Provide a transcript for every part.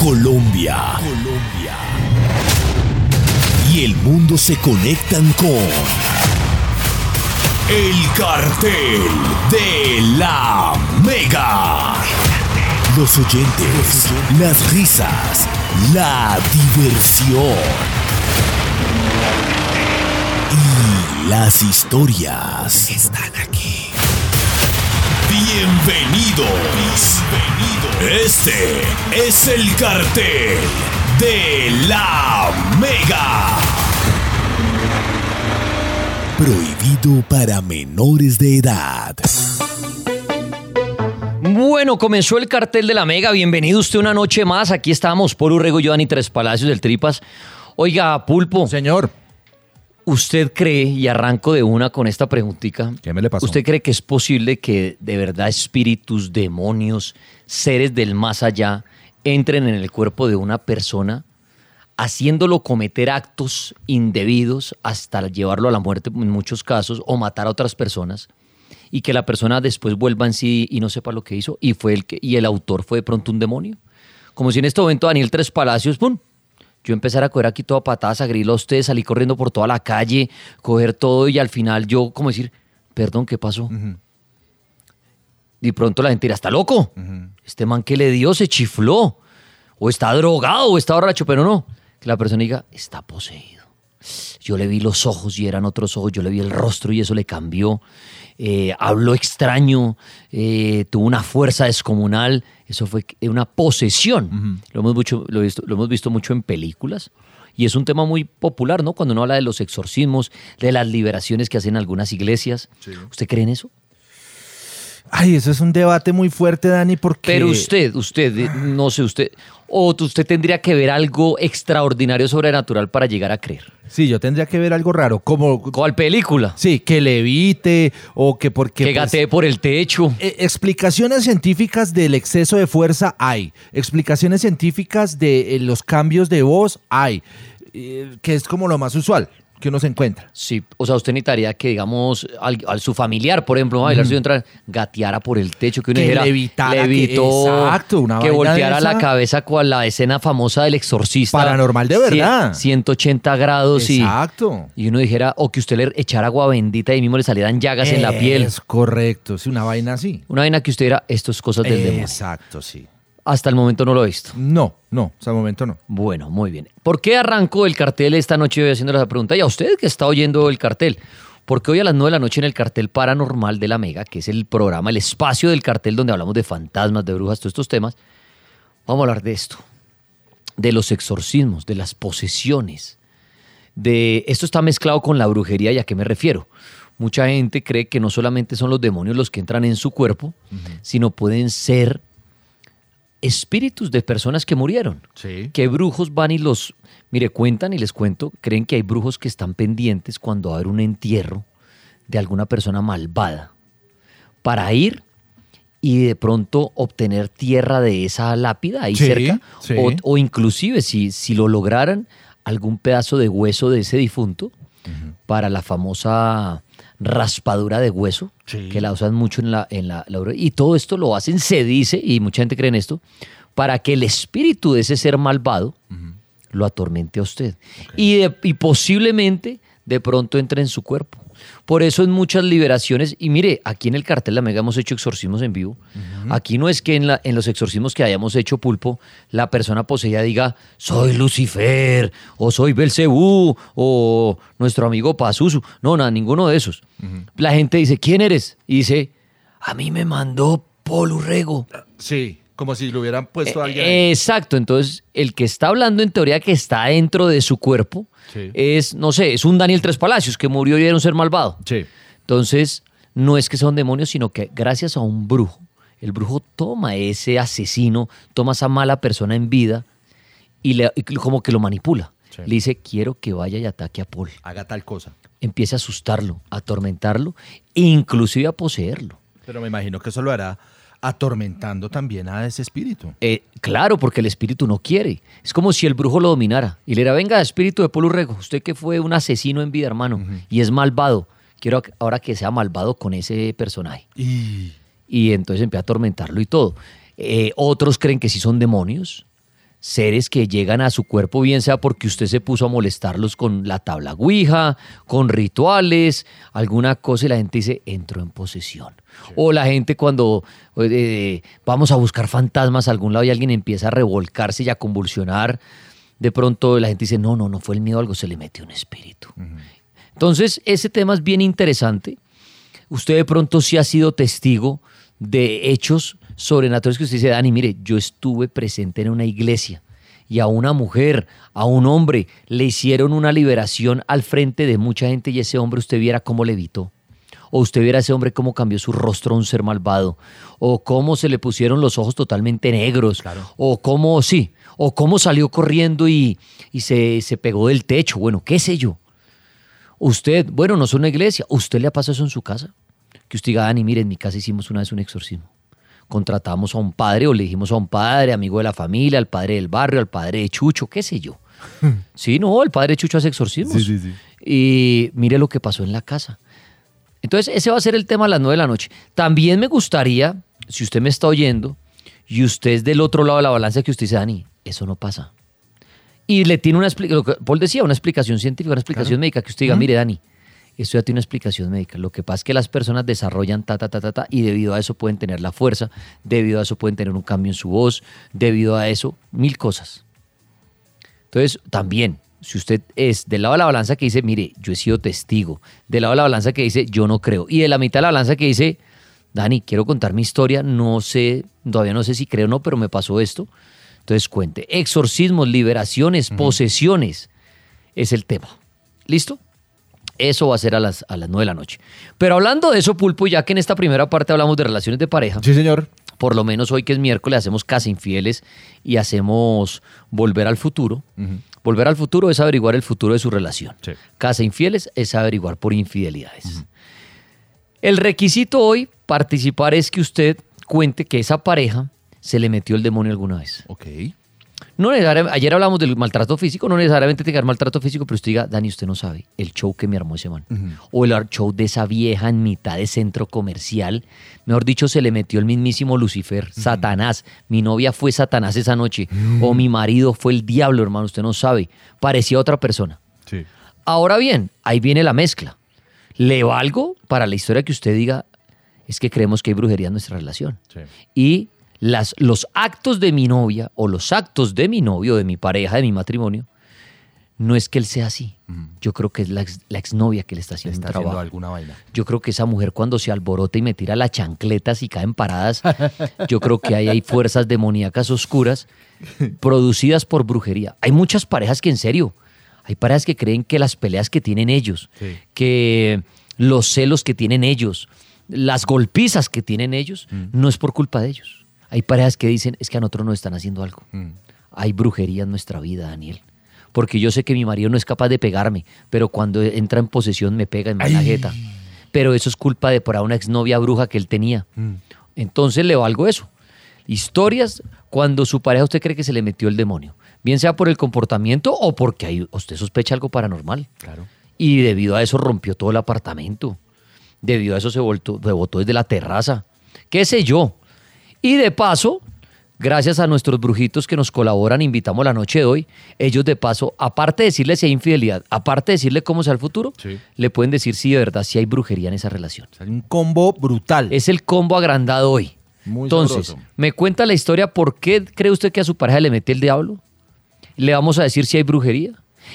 Colombia. Colombia. Y el mundo se conectan con El Cartel de la Mega. Los oyentes, las risas, la diversión. Y las historias están aquí. Bienvenidos. Bienvenido. Este es el cartel de la Mega. Prohibido para menores de edad. Bueno, comenzó el cartel de la Mega. Bienvenido usted una noche más. Aquí estamos por Urrego Giovanni Tres Palacios del Tripas. Oiga, Pulpo. Señor. ¿Usted cree, y arranco de una con esta preguntita, ¿Qué me le pasó? ¿usted cree que es posible que de verdad espíritus, demonios, seres del más allá entren en el cuerpo de una persona haciéndolo cometer actos indebidos hasta llevarlo a la muerte en muchos casos o matar a otras personas y que la persona después vuelva en sí y no sepa lo que hizo y fue el que y el autor fue de pronto un demonio? Como si en este momento Daniel Tres Palacios, ¡pum! Yo empezara a coger aquí toda patadas, a a usted, salí corriendo por toda la calle, coger todo y al final yo como decir, perdón, ¿qué pasó? Y pronto la gente dirá, está loco. Este man que le dio se chifló. O está drogado o está borracho, pero no. Que la persona diga, está poseído. Yo le vi los ojos y eran otros ojos, yo le vi el rostro y eso le cambió. Eh, habló extraño, eh, tuvo una fuerza descomunal. Eso fue una posesión. lo, hemos mucho, lo, visto, lo hemos visto mucho en películas. Y es un tema muy popular, ¿no? Cuando uno habla de los exorcismos, de las liberaciones que hacen algunas iglesias. ¿Usted cree en eso? Ay, eso es un debate muy fuerte, Dani, porque... Pero usted, usted, eh, no sé, usted, o usted tendría que ver algo extraordinario sobrenatural para llegar a creer. Sí, yo tendría que ver algo raro, como... ¿Cuál película? Sí, que levite o que porque... Que pues, gatee por el techo. eh, explicaciones científicas del exceso de fuerza hay. Explicaciones científicas de eh, los cambios de voz hay. Eh, que es como lo más usual que uno se encuentra. Sí, o sea, usted necesitaría que, digamos, al, al su familiar, por ejemplo, a bailar su entrar, gateara por el techo, que uno Que dijera, levitara, que- levitó, exacto, una que volteara la cabeza cual la escena famosa del exorcista. Paranormal de verdad. Cien- 180 grados y- Exacto. y, uno dijera, o que usted le echara agua bendita y ahí mismo le salieran llagas en la piel. Es correcto, sí, una vaina así. Una vaina que usted dirá, esto es cosas del demonio. Exacto, sí. Hasta el momento no lo he visto. No, no, hasta el momento no. Bueno, muy bien. ¿Por qué arranco el cartel esta noche hoy haciéndole la pregunta? Y a usted que está oyendo el cartel. Porque hoy a las 9 de la noche en el cartel paranormal de la Mega, que es el programa, el espacio del cartel donde hablamos de fantasmas, de brujas, todos estos temas, vamos a hablar de esto. De los exorcismos, de las posesiones. De esto está mezclado con la brujería, ¿y a qué me refiero? Mucha gente cree que no solamente son los demonios los que entran en su cuerpo, sino pueden ser espíritus de personas que murieron. Sí. Que brujos van y los, mire, cuentan y les cuento, creen que hay brujos que están pendientes cuando va a haber un entierro de alguna persona malvada para ir y de pronto obtener tierra de esa lápida ahí Sí, cerca sí. o, o inclusive si, si lo lograran algún pedazo de hueso de ese difunto para la famosa raspadura de hueso Sí. que la usan mucho en la, en la, la y todo esto lo hacen se dice y mucha gente cree en esto para que el espíritu de ese ser malvado lo atormente a usted. Y, de- y posiblemente de pronto entre en su cuerpo Por eso en muchas liberaciones, y mire, aquí en el cartel La Mega hemos hecho exorcismos en vivo. Aquí no es que en, la- en los exorcismos que hayamos hecho pulpo, la persona poseída diga, soy Lucifer, o soy Belcebú, o nuestro amigo Pazuzu. No, nada, ninguno de esos. La gente dice, ¿quién eres? Y dice, a mí me mandó Polurrego. Sí, como si lo hubieran puesto a alguien. ahí. Eh, Exacto, entonces el que está hablando en teoría que está dentro de su cuerpo Sí. es, no sé, es un Daniel Tres Palacios que murió y era un ser malvado. Sí. Entonces, no es que sea un demonio, sino que gracias a un brujo, el brujo toma ese asesino, toma esa mala persona en vida y, le, y como que lo manipula. Sí. Le dice, quiero que vaya y ataque a Paul. Haga tal cosa. Empieza a asustarlo, a atormentarlo e inclusive a poseerlo. Pero me imagino que eso lo hará atormentando también a ese espíritu. Eh, claro, porque el espíritu no quiere. Es como si el brujo lo dominara y le diera, venga, espíritu de Polo Rego, usted que fue un asesino en vida, hermano, y es malvado. Quiero ahora que sea malvado con ese personaje. Y Y entonces empieza a atormentarlo y todo. Eh, otros creen que sí son demonios, seres que llegan a su cuerpo, bien sea porque usted se puso a molestarlos con la tabla Ouija, con rituales, alguna cosa, y la gente dice, entró en posesión. O la gente cuando eh, vamos a buscar fantasmas a algún lado y alguien empieza a revolcarse y a convulsionar, de pronto la gente dice, no, no, no fue el miedo, algo se le metió un espíritu. Entonces, ese tema es bien interesante. Usted de pronto sí ha sido testigo de hechos sobrenaturales que usted dice, Dani, mire, yo estuve presente en una iglesia y a una mujer, a un hombre, le hicieron una liberación al frente de mucha gente y ese hombre usted viera cómo le evitó. O usted viera a ese hombre cómo cambió su rostro a un ser malvado. O cómo se le pusieron los ojos totalmente negros. O cómo, sí, o cómo salió corriendo y, y se, se pegó del techo. Bueno, qué sé yo. Usted, bueno, no es una iglesia. ¿Usted le ha pasado eso en su casa? Que usted diga, Dani, mire, en mi casa hicimos una vez un exorcismo. Contratamos a un padre o le dijimos a un padre, amigo de la familia, al padre del barrio, al padre de Chucho, qué sé yo. Sí, no, el padre Chucho hace exorcismos. Y mire lo que pasó en la casa. Entonces, ese va a ser el tema a las nueve de la noche. También me gustaría, si usted me está oyendo y usted es del otro lado de la balanza, que usted dice, Dani, eso no pasa. Y le tiene una explicación, Paul decía, una explicación científica, una explicación médica, que usted diga, mire, Dani, esto ya tiene una explicación médica. Lo que pasa es que las personas desarrollan ta, ta, ta, ta, ta, y debido a eso pueden tener la fuerza, debido a eso pueden tener un cambio en su voz, debido a eso, mil cosas. Entonces, también, si usted es del lado de la balanza que dice, mire, yo he sido testigo, del lado de la balanza que dice, yo no creo, y de la mitad de la balanza que dice, Dani, quiero contar mi historia, no sé, todavía no sé si creo o no, pero me pasó esto. Entonces cuente, exorcismos, liberaciones, posesiones, es el tema. ¿Listo? Eso va a ser a las, a las 9 de la noche. Pero hablando de eso, Pulpo, ya que en esta primera parte hablamos de relaciones de pareja, sí, señor. por lo menos hoy que es miércoles hacemos Casa Infieles y hacemos Volver al Futuro. Volver al Futuro es averiguar el futuro de su relación. Sí. Casa Infieles es averiguar por infidelidades. El requisito hoy, participar, es que usted cuente que esa pareja se le metió el demonio alguna vez. Ok. No necesariamente- ayer hablamos del maltrato físico, no necesariamente tenga maltrato físico, pero usted diga, Dani, usted no sabe el show que me armó ese man. O el show de esa vieja en mitad de centro comercial. Mejor dicho, se le metió el mismísimo Lucifer, Satanás. Mi novia fue Satanás esa noche. O mi marido fue el diablo, hermano, usted no sabe. Parecía otra persona. Sí. Ahora bien, ahí viene la mezcla. ¿Le valgo para la historia que usted diga? Es que creemos que hay brujería en nuestra relación. Sí. Y las, los actos de mi novia o los actos de mi novio, de mi pareja, de mi matrimonio, no es que él sea así. Yo creo que es la, ex- la exnovia que le está Le haciendo está un haciendo trabajo. alguna vaina. Yo creo que esa mujer cuando se alborota y me tira las chancletas y caen paradas, yo creo que ahí hay fuerzas demoníacas oscuras producidas por brujería. Hay muchas parejas que en serio, hay parejas que creen que las peleas que tienen ellos, Sí. que los celos que tienen ellos, las golpizas que tienen ellos, no es por culpa de ellos. Hay parejas que dicen, es que a nosotros nos están haciendo algo. Hay brujería en nuestra vida, Daniel. Porque yo sé que mi marido no es capaz de pegarme, pero cuando entra en posesión me pega en la jeta. Pero eso es culpa de por una exnovia bruja que él tenía. Entonces le valgo eso. Historias cuando su pareja usted cree que se le metió el demonio. Bien sea por el comportamiento o porque usted sospecha algo paranormal. Claro. Y debido a eso rompió todo el apartamento. Debido a eso se, voltó, se botó desde la terraza. ¿Qué sé yo? Y de paso, gracias a nuestros brujitos que nos colaboran, invitamos la noche de hoy, ellos de paso, aparte de decirle si hay infidelidad, aparte de decirle cómo sea el futuro, Sí. le pueden decir si de verdad si hay brujería en esa relación. O sea, un combo brutal. Es el combo agrandado hoy. Muy Entonces, sabroso. me cuenta la historia, ¿por qué cree usted que a su pareja le mete el diablo? Le vamos a decir si hay brujería.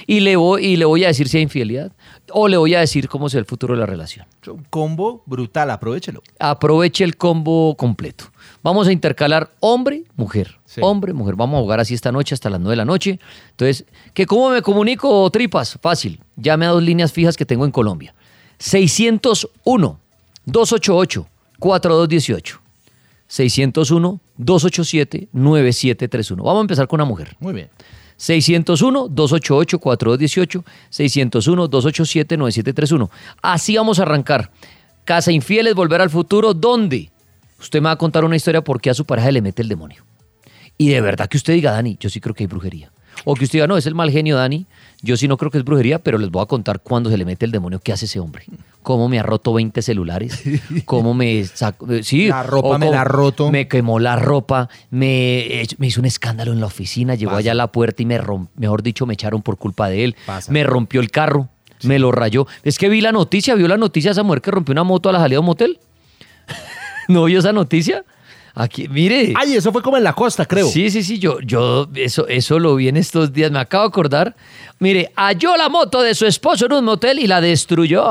Y le, voy, y le voy a decir si hay infidelidad. O le voy a decir cómo será el futuro de la relación. Un combo brutal, aprovechelo. Aproveche el combo completo. Vamos a intercalar hombre, mujer. Sí. Hombre, mujer. Vamos a jugar así esta noche hasta las 9 de la noche. Entonces, ¿que ¿cómo me comunico, tripas? Fácil. Llame a dos líneas fijas que tengo en Colombia. 601-288-4218. 601-287-9731. Vamos a empezar con una mujer. Muy bien. 601-288-4218, 601-287-9731. Así vamos a arrancar. Casa Infieles, Volver al Futuro, ¿dónde? Usted me va a contar una historia por qué a su pareja le mete el demonio. Y de verdad que usted diga, Dani, yo sí creo que hay brujería. O que usted diga, no, es el mal genio, Dani. Yo sí no creo que es brujería, pero les voy a contar cuándo se le mete el demonio, qué hace ese hombre. Cómo me ha roto 20 celulares. Cómo me sacó. Sí, La ropa me la ha roto. Me quemó la ropa. Me, eh, me hizo un escándalo en la oficina. Llegó Pasa. allá a la puerta y me romp- mejor dicho, me echaron por culpa de él. Pasa. Me rompió el carro. Me lo rayó. Es que vi la noticia, vio la noticia de esa mujer que rompió una moto a la salida de un motel. ¿No vio esa noticia? Aquí, mire. Ay, eso fue como en la costa, creo. Sí, sí, sí, yo, yo eso, eso lo vi en estos días, me acabo de acordar. Mire, halló la moto de su esposo en un motel y la destruyó.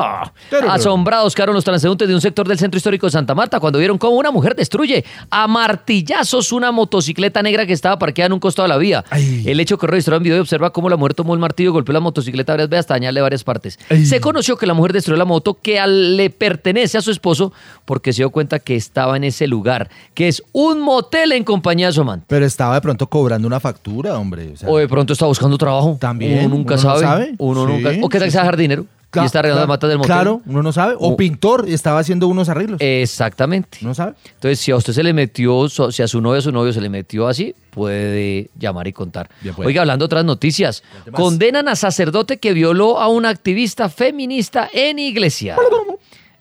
Pero- Asombrados quedaron los transeúntes de un sector del centro histórico de Santa Marta cuando vieron cómo una mujer destruye a martillazos una motocicleta negra que estaba parqueada en un costado de la vía. Ay. El hecho que registró en video y observa cómo la mujer tomó el martillo y golpeó la motocicleta varias veces hasta dañarle varias partes. Ay. Se conoció que la mujer destruyó la moto que le pertenece a su esposo porque se dio cuenta que estaba en ese lugar, que es un motel en compañía de su amante. Pero estaba de pronto cobrando una factura, hombre. O sea, O de pronto está buscando trabajo. También, Uno nunca uno no sabe. sabe. Uno Sí, nunca. O que tal que sea jardinero y está arreglando matas del motel. Claro, uno no sabe. O O- pintor estaba haciendo unos arreglos. Exactamente. ¿No sabe? Entonces, si a usted se le metió, si a su novio o a su novio se le metió así, puede llamar y contar. Pues. Oiga, hablando de otras noticias, condenan a sacerdote que violó a una activista feminista en iglesia.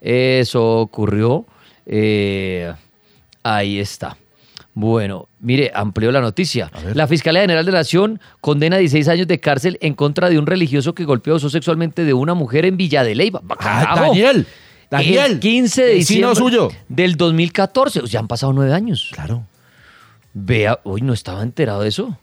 Eso ocurrió. eh, ahí está. Bueno, mire, amplió la noticia. La Fiscalía General de la Nación condena a 16 años de cárcel en contra de un religioso que golpeó sexualmente de una mujer en Villa de Leyva. Ah. Daniel. Daniel. El 15 de diciembre suyo. del 2014. O sea, han pasado nueve años. Claro. Vea, hoy no estaba enterado de eso.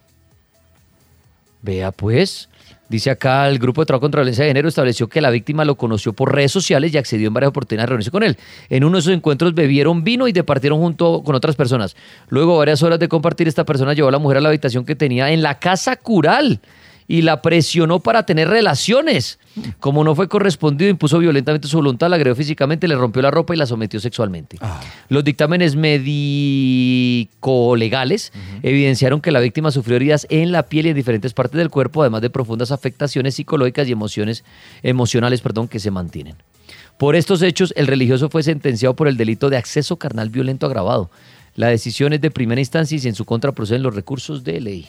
Vea, pues. Dice acá, el Grupo de Trabajo contra la Violencia de Género estableció que la víctima lo conoció por redes sociales y accedió en varias oportunidades a reunirse con él. En uno de esos encuentros bebieron vino y departieron junto con otras personas. Luego, varias horas de compartir, esta persona llevó a la mujer a la habitación que tenía en la casa cural y la presionó para tener relaciones. Como no fue correspondido, impuso violentamente su voluntad, la agredió físicamente, le rompió la ropa y la sometió sexualmente. Los dictámenes médico-legales evidenciaron que la víctima sufrió heridas en la piel y en diferentes partes del cuerpo, además de profundas afectaciones psicológicas y emociones emocionales perdón, que se mantienen. Por estos hechos, el religioso fue sentenciado por el delito de acceso carnal violento agravado. La decisión es de primera instancia y si en su contra proceden los recursos de ley.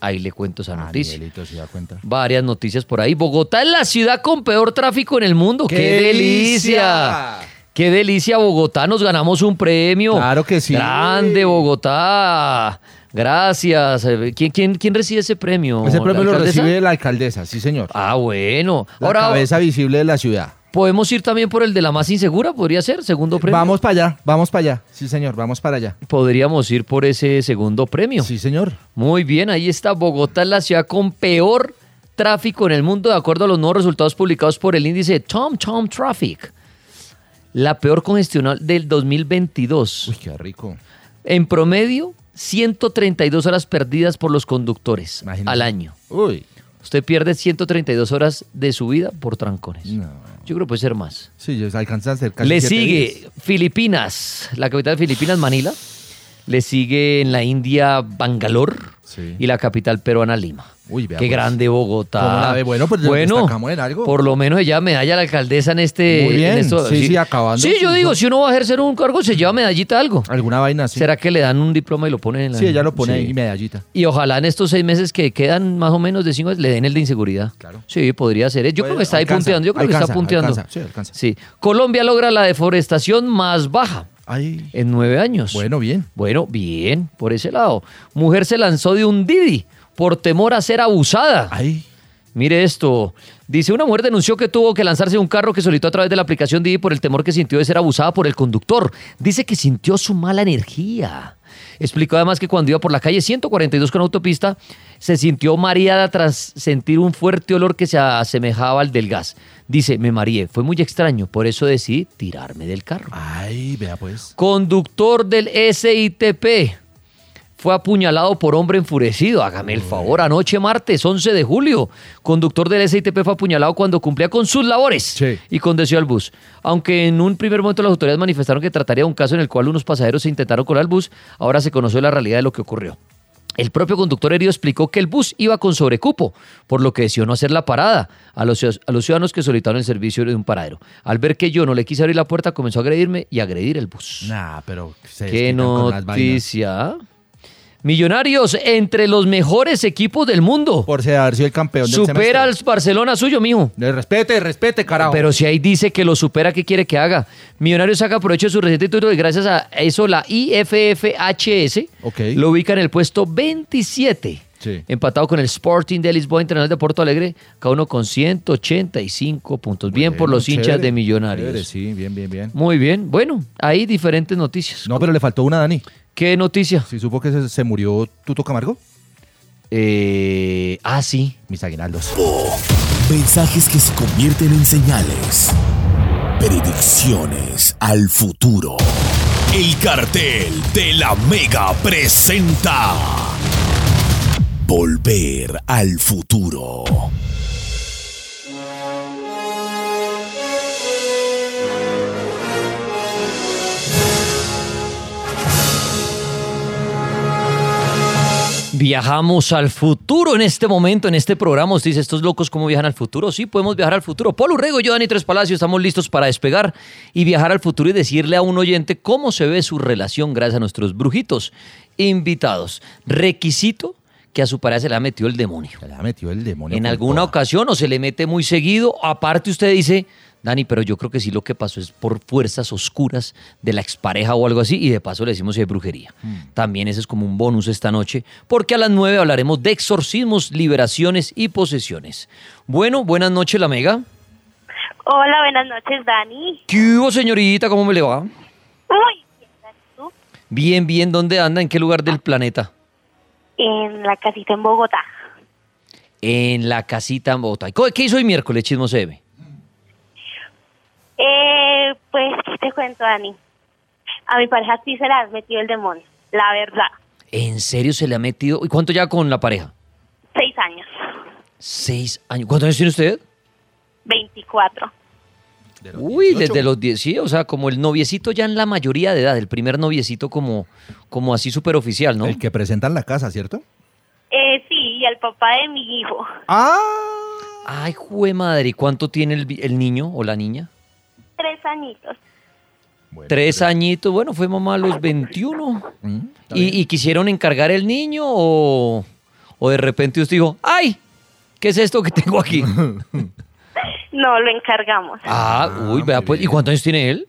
Ahí le cuento esa noticia. Danielito, ¿se da cuenta? Varias noticias por ahí. Bogotá es la ciudad con peor tráfico en el mundo. ¡Qué, ¡Qué delicia! ¡Qué delicia, Bogotá! Nos ganamos un premio. Claro que sí. Grande, Bogotá. Gracias. ¿Quién, quién, quién recibe ese premio? Ese premio ¿La lo alcaldesa? recibe la alcaldesa, sí, señor. Ah, bueno. La Ahora, cabeza visible de la ciudad. ¿Podemos ir también por el de la más insegura? ¿Podría ser? Segundo premio. Vamos para allá, vamos para allá. Sí, señor, vamos para allá. Podríamos ir por ese segundo premio. Sí, señor. Muy bien, ahí está. Bogotá es la ciudad con peor tráfico en el mundo, de acuerdo a los nuevos resultados publicados por el índice Tom Tom Traffic. La peor congestional del 2022. Uy, qué rico. En promedio, 132 horas perdidas por los conductores al año. Uy. Usted pierde 132 horas de su vida por trancones. No. Yo creo que puede ser más. Sí, yo alcanza a hacer casi Le siete sigue días. Filipinas, la capital de Filipinas, Manila. Le sigue en la India, Bangalore. Sí. Y la capital peruana, Lima. Uy, vea, Qué pues. grande Bogotá. ¿Cómo la ve? Bueno, pues, destacamos en algo. Por lo menos ella medalla a la alcaldesa en este. Muy bien. en esto. Sí, sí, acabando. Sí, yo digo, si uno va a ejercer un cargo, se lleva medallita de algo. Alguna vaina así. ¿Será que le dan un diploma y lo ponen en la.? Sí, ella lo pone Sí. ahí, medallita. Y ojalá en estos seis meses que quedan más o menos de cinco, le den el de inseguridad. Claro. Sí, podría ser. Yo creo que está ahí Alcanza, punteando. Yo creo que está punteando. alcanza, sí, alcanza. Sí. Colombia logra la deforestación más baja Ay, en nueve años. bueno, bien. Bueno, bien, por ese lado. Mujer se lanzó de un Didi por temor a ser abusada. Ay, Mire esto. Dice, una mujer denunció que tuvo que lanzarse de un carro que solicitó a través de la aplicación Didi por el temor que sintió de ser abusada por el conductor. Dice que sintió su mala energía. Explicó además que cuando iba por la calle 142 con autopista, se sintió mareada tras sentir un fuerte olor que se asemejaba al del gas. Dice, me mareé, fue muy extraño, por eso decidí tirarme del carro. ay, vea pues. Conductor del SITP fue apuñalado por hombre enfurecido. Hágame el favor, anoche martes 11 de julio. Conductor del SITP fue apuñalado cuando cumplía con sus labores Sí. y condució al bus. Aunque en un primer momento las autoridades manifestaron que trataría de un caso en el cual unos pasajeros se intentaron colar al bus, ahora se conoció la realidad de lo que ocurrió. El propio conductor herido explicó que el bus iba con sobrecupo, por lo que decidió no hacer la parada a los, ciu- a los ciudadanos que solicitaron el servicio de un paradero. Al ver que yo no le quise abrir la puerta, comenzó a agredirme y agredir el bus. Nah, pero se Qué noticia. Millonarios entre los mejores equipos del mundo. Por ser haber sido el campeón del Supera al. Barcelona suyo, mijo. De respete, respete, carajo. Pero si ahí dice que lo supera, ¿qué quiere que haga? Millonarios saca provecho de su reciente título y gracias a eso la IFFHS Ok. lo ubica en el puesto 27. Sí. Empatado con el Sporting de Lisboa Internacional de Porto Alegre, cada uno con 185 puntos. Bien por los hinchas de Millonarios. chévere, sí, bien, bien, bien. Muy bien. Bueno, ahí diferentes noticias. No, pero le faltó una, Dani. ¿Qué noticia? Si supo que se, se murió Tuto Camargo, Eh, ah, sí. mis aguinaldos. Mensajes que se convierten en señales. Predicciones al futuro. El cartel de la Mega presenta. Volver al futuro. Viajamos al futuro en este momento, en este programa. Usted dice, ¿estos locos cómo viajan al futuro? Sí, podemos viajar al futuro. Polo Urrego, yo, Dani Tres Palacios, estamos listos para despegar y viajar al futuro y decirle a un oyente cómo se ve su relación gracias a nuestros brujitos invitados. Requisito que a su pareja se le ha metido el demonio. Se le ha metido el demonio. En alguna toda. ocasión o se le mete muy seguido. Aparte usted dice, Dani, pero yo creo que sí lo que pasó es por fuerzas oscuras de la expareja o algo así. Y de paso le decimos si hay brujería. También ese es como un bonus esta noche. Porque a las 9 hablaremos de exorcismos, liberaciones y posesiones. Bueno, buenas noches, la mega. Hola, buenas noches, Dani. ¿Qué hubo, señorita? ¿Cómo me le va? Uy, ¿quién eres tú? Bien, bien. ¿Dónde anda? ¿En qué lugar del planeta? En la casita en Bogotá. En la casita en Bogotá. ¿Qué hizo hoy miércoles, chismo se ve? Eh, pues, ¿qué te cuento, Dani? A mi pareja sí se la has metido el demonio, la verdad. ¿En serio se le ha metido? ¿Y cuánto ya con la pareja? Seis años, Seis años. ¿Cuántos años tiene usted? 24. De los Uy, 18. desde los 10, sí, o sea, como el noviecito ya en la mayoría de edad, el primer noviecito como, como así súper oficial, ¿no? El que presentan la casa, ¿cierto? Eh, sí, y el papá de mi hijo. ¡Ah! Ay, jue madre, ¿y cuánto tiene el, el niño o la niña? Tres añitos. Bueno, Tres pero- añitos, bueno, fue mamá a los 21. Mm, está bien. ¿Y, y quisieron encargar el niño o, o de repente usted dijo, ay, ¿qué es esto que tengo aquí? No, lo encargamos. ah, uy, muy vea pues, ¿y cuántos años tiene él?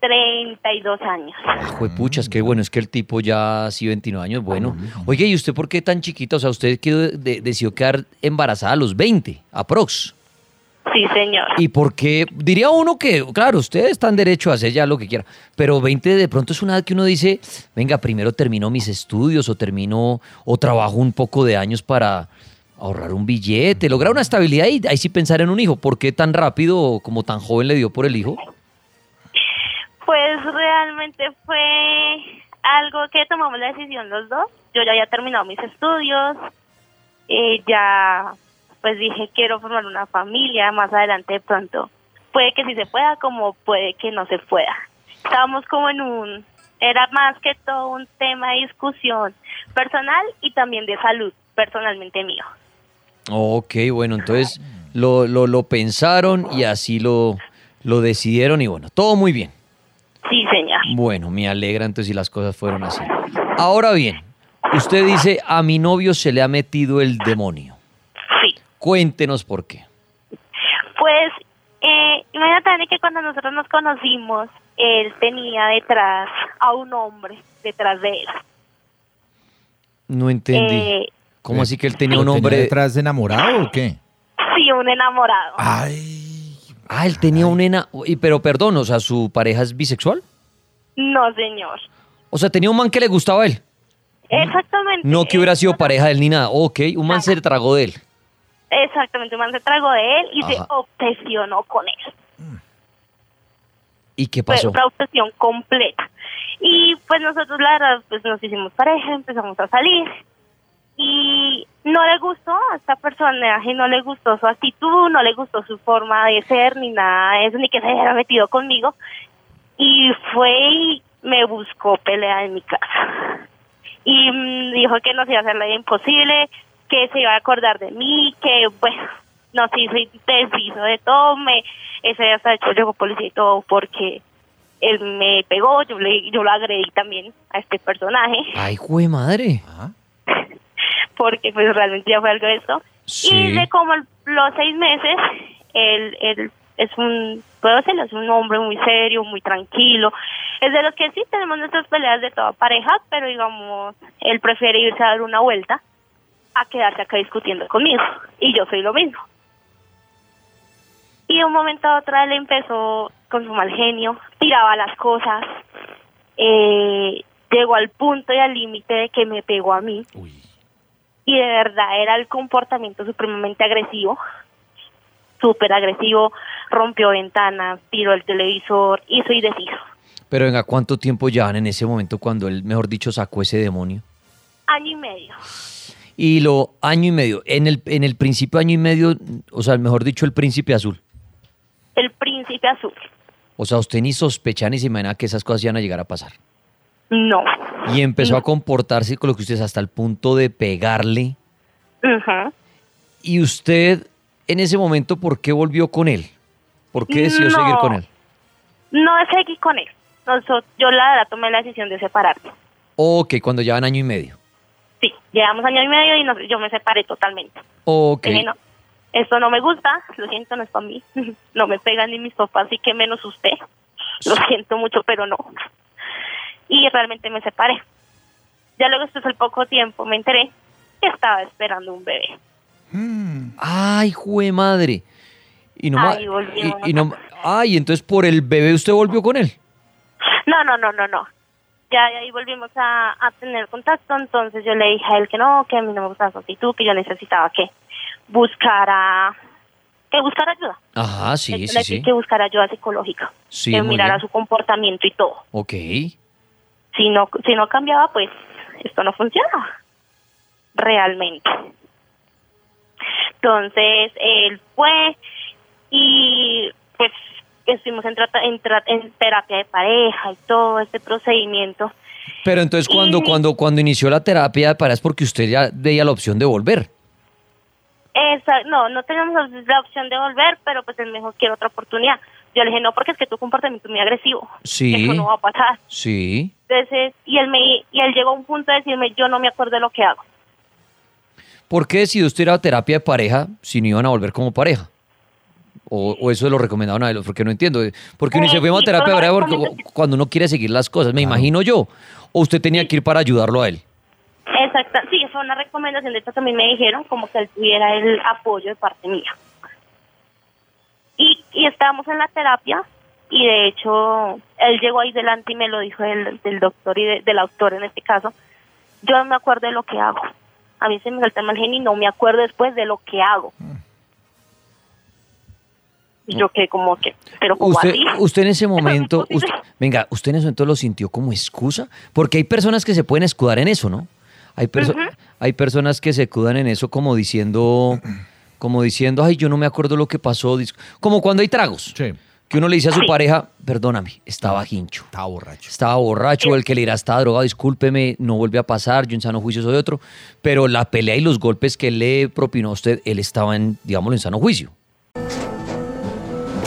32 años. Juepuchas, qué bueno, es que el tipo ya sí 29 años, bueno. Oye, ¿y usted por qué tan chiquita? O sea, usted quedó de- decidió quedar embarazada a los 20, aprox. Sí, señor. ¿Y por qué? Diría uno que, claro, ustedes están derecho a hacer ya lo que quiera, pero 20 de pronto es una edad que uno dice, venga, primero termino mis estudios o termino o trabajo un poco de años para ahorrar un billete, lograr una estabilidad y ahí sí pensar en un hijo. ¿Por qué tan rápido como tan joven le dio por el hijo? Pues realmente fue algo que tomamos la decisión los dos. Yo ya había terminado mis estudios, eh, ya pues dije quiero formar una familia, más adelante de pronto puede que sí se pueda como puede que no se pueda. Estábamos como en un, era más que todo un tema de discusión personal y también de salud personalmente mío. Ok, bueno, entonces lo, lo, lo pensaron y así lo, lo decidieron y bueno, todo muy bien. Sí, señor. Bueno, me alegra entonces si las cosas fueron así. Ahora bien, usted dice, a mi novio se le ha metido el demonio. Cuéntenos por qué. Pues, eh, imagínate que cuando nosotros nos conocimos, él tenía detrás a un hombre detrás de él. No entendí. Eh, ¿Cómo así que él tenía ¿Lo un hombre? detrás de enamorado o qué? sí, un enamorado. Ay. Ah, él tenía un y- Pero perdón, o sea, ¿su pareja es bisexual? No, señor. O sea, tenía un man que le gustaba a él. Exactamente. No que hubiera sido pareja de él ni nada. Ok, un man se tragó de él. Exactamente, un man se tragó de él y se obsesionó con él. ¿Y qué Fue pasó? una obsesión completa. Y pues nosotros, la verdad, pues nos hicimos pareja, empezamos a salir. Y no le gustó a esta personaje, no le gustó su actitud, no le gustó su forma de ser, ni nada de eso, ni que se hubiera metido conmigo. Y fue y me buscó pelea en mi casa. Y mm, dijo que nos iba a hacer la vida imposible, que se iba a acordar de mí, que bueno, nos hizo y deshizo de todo, me, ese día hasta hecho llegó policía y todo porque él me pegó, yo le, yo lo agredí también a este personaje, Ay, jue madre. Ah, porque pues realmente ya fue algo de eso. Sí. Y de como el- los seis meses, él, él es un, puedo decirlo, es un hombre muy serio, muy tranquilo. Es de los que sí tenemos nuestras peleas de toda pareja, pero digamos, él prefiere irse a dar una vuelta a quedarse acá discutiendo conmigo. Y yo soy lo mismo. Y de un momento a otro él empezó con su mal genio, tiraba las cosas, eh, llegó al punto y al límite de que me pegó a mí uy. y de verdad era el comportamiento supremamente agresivo, súper agresivo, rompió ventanas, tiró el televisor, hizo y deshizo. Pero venga, ¿cuánto tiempo llevan en ese momento cuando él, mejor dicho, sacó ese demonio? Año y medio. Y lo año y medio, en el, en el principio año y medio, o sea, mejor dicho, el príncipe azul. El príncipe azul. O sea, usted ni sospecha ni se imagina que esas cosas iban a llegar a pasar. No. Y empezó a comportarse con lo que usted es hasta el punto de pegarle. Ujú. Y usted, en ese momento, ¿por qué volvió con él? ¿Por qué decidió No. seguir con él? No seguí con él. Nosotros, yo la verdad tomé la decisión de separarme. Ok, cuando llevan año y medio. Sí, llevamos año y medio y nos- yo me separé totalmente. Ok. Dije, no, esto no me gusta, lo siento, no es para mí. No me pegan ni mis papás, así que menos usted. Lo siento mucho, pero no. Y realmente me separé. Ya luego, después al poco tiempo, me enteré que estaba esperando un bebé. Ay, jue madre. Y no y, y no, ay, entonces por el bebé usted volvió con él. No, no, no, no, no. Ya de ahí volvimos a, a tener contacto, entonces yo le dije a él que no, que a mí no me gustaba su actitud, que yo necesitaba que buscara, que buscara ayuda. Ajá, sí, sí, le sí. que buscara ayuda psicológica. Sí, que mirara bien. su comportamiento y todo. Ok. Si no, si no cambiaba, pues esto no funcionaba. Realmente. Entonces, él fue y pues estuvimos en, trata- en, tra- en terapia de pareja y todo este procedimiento. Pero entonces cuando, Y- cuando, cuando inició la terapia para es porque usted ya veía la opción de volver. Esa, no, no teníamos la opción de volver, pero pues él me dijo, quiero otra oportunidad. Yo le dije, no, porque es que tu comportamiento es muy agresivo. Sí. Eso no va a pasar. Sí. Entonces, y él, me, y él llegó a un punto de decirme, yo no me acuerdo de lo que hago. ¿Por qué decidió usted ir a terapia de pareja si no iban a volver como pareja? O, o eso lo recomendaban a él, porque no entiendo. ¿Por qué uno dice, fuimos a terapia no porque, cuando uno quiere seguir las cosas? Me imagino yo. ¿O usted tenía que ir para ayudarlo a él? Exacto, sí, fue una recomendación. De hecho, también me dijeron como que él tuviera el apoyo de parte mía. Y, y estábamos en la terapia y de hecho él llegó ahí delante y me lo dijo del, del doctor y de- del autor en este caso. Yo no me acuerdo de lo que hago. A mí se me salta mal genio y no me acuerdo después de lo que hago. Y yo que como que, pero como Usted, así. usted en ese momento, usted- venga, ¿usted en ese momento lo sintió como excusa? Porque hay personas que se pueden escudar en eso, ¿no? Hay, perso- hay personas que se escudan en eso como diciendo, como diciendo, ay, yo no me acuerdo lo que pasó. Como cuando hay tragos. Sí. Que uno le dice a su Sí. pareja, perdóname, estaba hincho. Estaba borracho. Estaba borracho, el que le dirá estaba drogado, discúlpeme, no vuelve a pasar, yo en sano juicio soy otro. Pero la pelea y los golpes que él le propinó a usted, él estaba en, digámoslo, en sano juicio.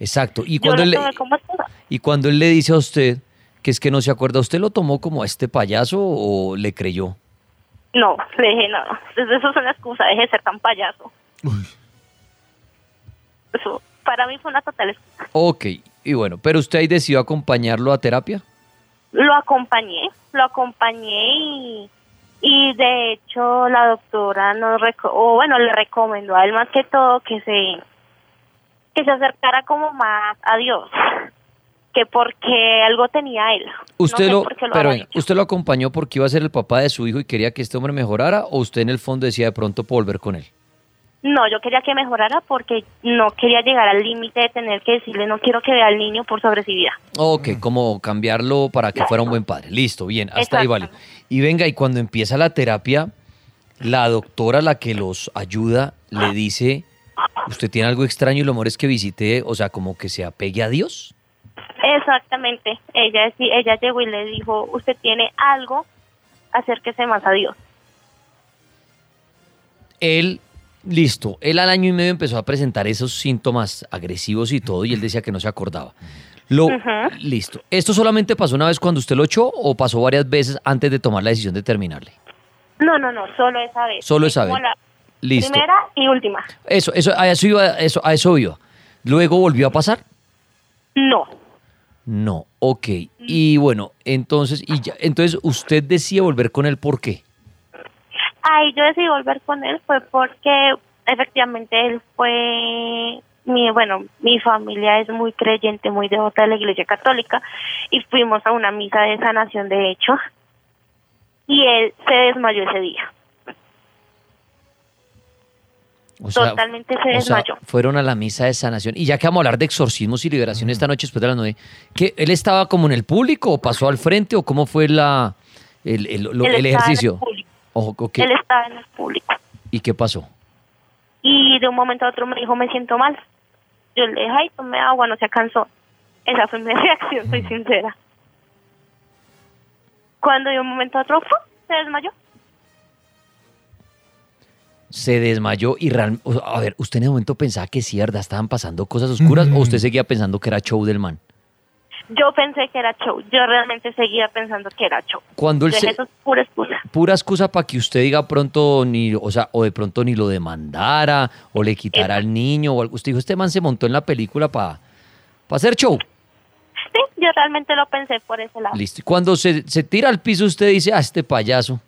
Exacto. Y cuando, él, y cuando él le dice a usted que es que no se acuerda, ¿usted lo tomó como a este payaso o le creyó? No, le dije, no, eso es una excusa, deje de ser tan payaso. Eso, para mí fue una total excusa. Ok, y bueno, pero usted ahí decidió acompañarlo a terapia. Lo acompañé, lo acompañé y, y de hecho la doctora nos, reco- o bueno, le recomendó a él más que todo que se, que se acercara como más a Dios, que porque algo tenía él. No Usted sé lo, pero usted lo acompañó porque iba a ser el papá de su hijo y quería que este hombre mejorara, o usted en el fondo decía de pronto volver con él. No, yo quería que mejorara porque no quería llegar al límite de tener que decirle no quiero que vea al niño por su agresividad. Ok, como cambiarlo para que fuera un buen padre. Listo, bien, hasta ahí vale. Y venga, y cuando empieza la terapia, la doctora, la que los ayuda, le dice, usted tiene algo extraño y lo mejor es que visite, o sea, como que se apegue a Dios. Exactamente. Ella decí- ella llegó y le dijo, usted tiene algo, acérquese más a Dios. Él, listo, él al año y medio empezó a presentar esos síntomas agresivos y todo, y él decía que no se acordaba. Lo. Listo. ¿Esto solamente pasó una vez cuando usted lo echó o pasó varias veces antes de tomar la decisión de terminarle? No, no, no, solo esa vez. Solo Es esa como vez. la Listo. Primera y última. Eso, eso, a eso iba, eso, a eso iba. ¿Luego volvió a pasar? No. No, ok. Y bueno, entonces, y ya, entonces usted decía volver con él, ¿por qué? Ahí yo decidí volver con él fue porque efectivamente él fue mi bueno mi familia es muy creyente muy devota de la iglesia católica y fuimos a una misa de sanación de hecho y él se desmayó ese día O sea, Totalmente se o sea, desmayó. fueron a la misa de sanación. Y ya que vamos a hablar de exorcismos y liberación esta noche después de las nueve, ¿qué, ¿él estaba como en el público o pasó al frente o cómo fue la, el, el- lo- Él el estaba en el ejercicio? Ojo, ok. él estaba en el público ¿Y qué pasó? y de un momento a otro me dijo me siento mal yo le dije ay tomé agua no se cansó esa fue mi reacción soy sincera cuando de un momento a otro ¡fum! se desmayó Se desmayó y realmente, a ver, ¿usted en ese momento pensaba que sí, verdad, estaban pasando cosas oscuras o usted seguía pensando que era show del man? Yo pensé que era show. Yo realmente seguía pensando que era show. Cuando él se, Eso es pura excusa. pura excusa para que usted diga pronto ni, o sea, o de pronto ni lo demandara o le quitara al niño o algo. Usted dijo, este man se montó en la película para hacer show. Sí, yo realmente lo pensé por ese lado. Listo. Y cuando se, se tira al piso usted dice, ah, este payaso.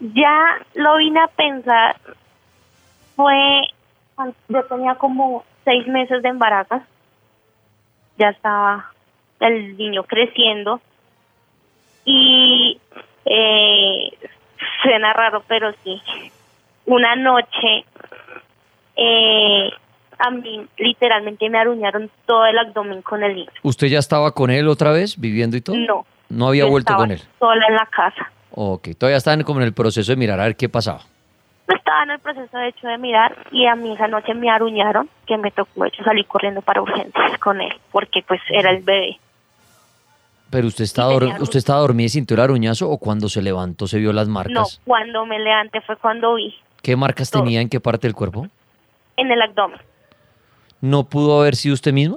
Ya lo vine a pensar. Fue. Yo tenía como seis meses de embarazo. Ya estaba el niño creciendo. Y. Eh, suena raro, pero sí. Una noche. Eh, a mí literalmente me aruñaron todo el abdomen con el niño. ¿Usted ya estaba con él otra vez, viviendo y todo? No. No había vuelto con él. Sola en la casa. Ok, todavía estaban como en el proceso de mirar a ver qué pasaba. Estaba en el proceso de hecho de mirar y a mí esa noche me aruñaron que me tocó de hecho salir corriendo para urgencias con él porque pues era el bebé. Pero usted tenía usted estaba dormida y sintió el aruñazo o cuando se levantó se vio las No, marcas. cuando me levanté fue cuando vi ¿Qué marcas todo. tenía en qué parte del cuerpo? en el abdomen. ¿No pudo haber sido usted misma?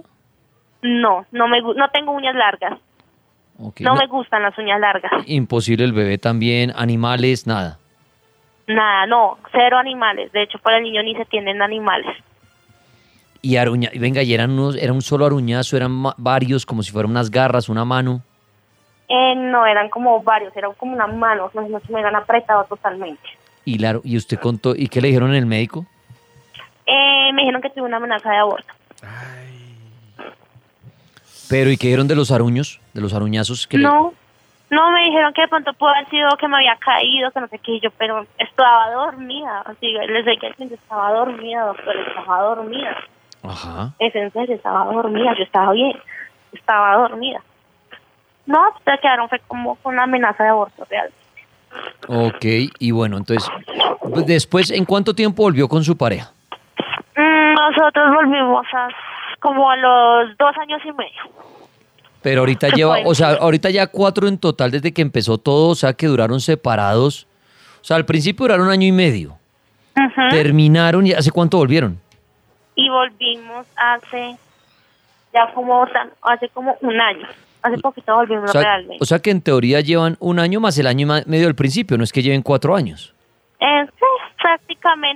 No, no me no tengo uñas largas. No, no- me gustan las uñas largas. Imposible el bebé también, animales, nada. Nada, no, cero animales. De hecho, para el niño ni se tienen animales. Y aruña, venga, y eran unos, era un solo aruñazo, eran varios, como si fueran unas garras, una mano. Eh, no, eran como varios, eran como unas manos, no, no se me habían apretado totalmente. Y claro, y usted contó, ¿y qué le dijeron en el médico? Eh, me dijeron que tuve una amenaza de aborto. Pero, ¿y qué dijeron de los aruños? De los aruñazos que le- No, no, me dijeron que de pronto pudo haber sido que me había caído, que no sé qué, y yo, pero estaba dormida. Así, les dije que estaba dormida, doctor, estaba dormida. Ajá. Es en serio, estaba dormida, yo estaba bien, estaba dormida. No, se quedaron, fue como con una amenaza de aborto real. Ok, y bueno, entonces, después, ¿en cuánto tiempo volvió con su pareja? Mm, nosotros volvimos a como a los dos años y medio. Pero ahorita lleva, o sea, ahorita ya cuatro en total desde que empezó todo, o sea, que duraron separados. O sea, al principio duraron un año y medio. Terminaron y ¿hace cuánto volvieron? y volvimos hace ya como tan- hace como un año. Hace poquito volvimos O sea, realmente. o sea que en teoría llevan un año más el año y medio del principio, no es que lleven cuatro años. Eh, sí,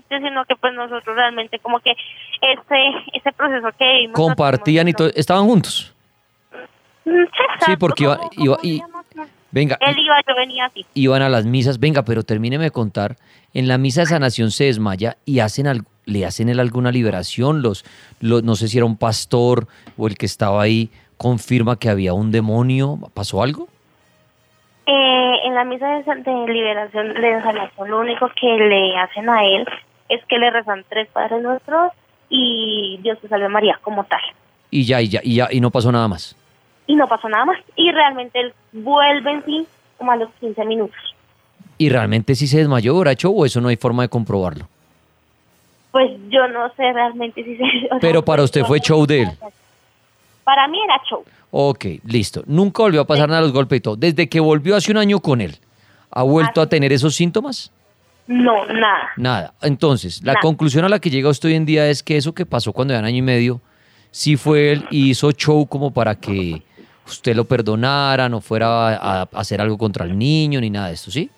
sino que pues nosotros realmente como que ese ese proceso que vivimos Compartían y todo, estaban juntos. Mm, Sí, porque iba- y-. Venga, Él iba, yo venía así. iban a las misas, venga, pero termíneme de contar, en la misa de sanación se desmaya y hacen algo, le hacen él alguna liberación, los, los, no sé si era un pastor o el que estaba ahí confirma que había un demonio, ¿pasó algo? Eh, en la misa de, liberación de sanación, lo único que le hacen a él es que le rezan tres Padres Nuestros y Dios te salve María como tal. Y ya, y ya, y ya, y no pasó nada más. Y no pasó nada más. Y realmente él vuelve en sí como a los 15 minutos. ¿Y realmente sí se desmayó, Bracho, o eso no hay forma de comprobarlo? Pues yo no sé realmente si se... sea, Pero para usted fue show de él. Para mí era show. Ok, listo. Nunca volvió a pasar nada a los golpes y todo. Desde que volvió hace un año con él, ¿ha vuelto a tener esos síntomas? No, nada. Nada. Entonces, la Nada. conclusión a la que llega usted hoy en día es que eso que pasó cuando era año y medio, sí fue él y hizo show como para que usted lo perdonara, no fuera a, a hacer algo contra el niño ni nada de esto, ¿sí?